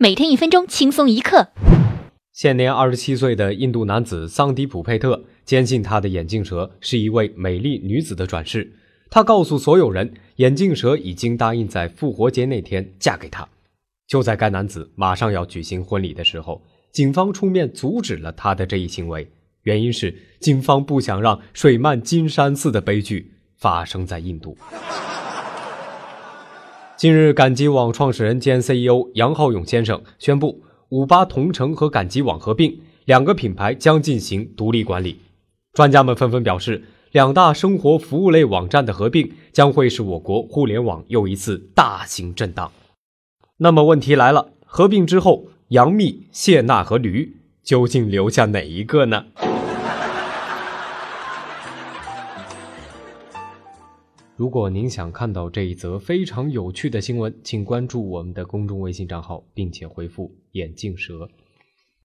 每天一分钟，轻松一刻。现年二十七岁的印度男子桑迪普佩特坚信他的眼镜蛇是一位美丽女子的转世。他告诉所有人，眼镜蛇已经答应在复活节那天嫁给他。就在该男子马上要举行婚礼的时候，警方出面阻止了他的这一行为，原因是警方不想让水漫金山寺的悲剧发生在印度。近日，赶集网创始人兼 CEO 杨浩勇先生宣布，五八同城和赶集网合并，两个品牌将进行独立管理。专家们纷纷表示，两大生活服务类网站的合并将会是我国互联网又一次大型震荡。那么问题来了，合并之后，杨幂、谢娜和驴究竟留下哪一个呢？如果您想看到这一则非常有趣的新闻，请关注我们的公众微信账号，并且回复“眼镜蛇”。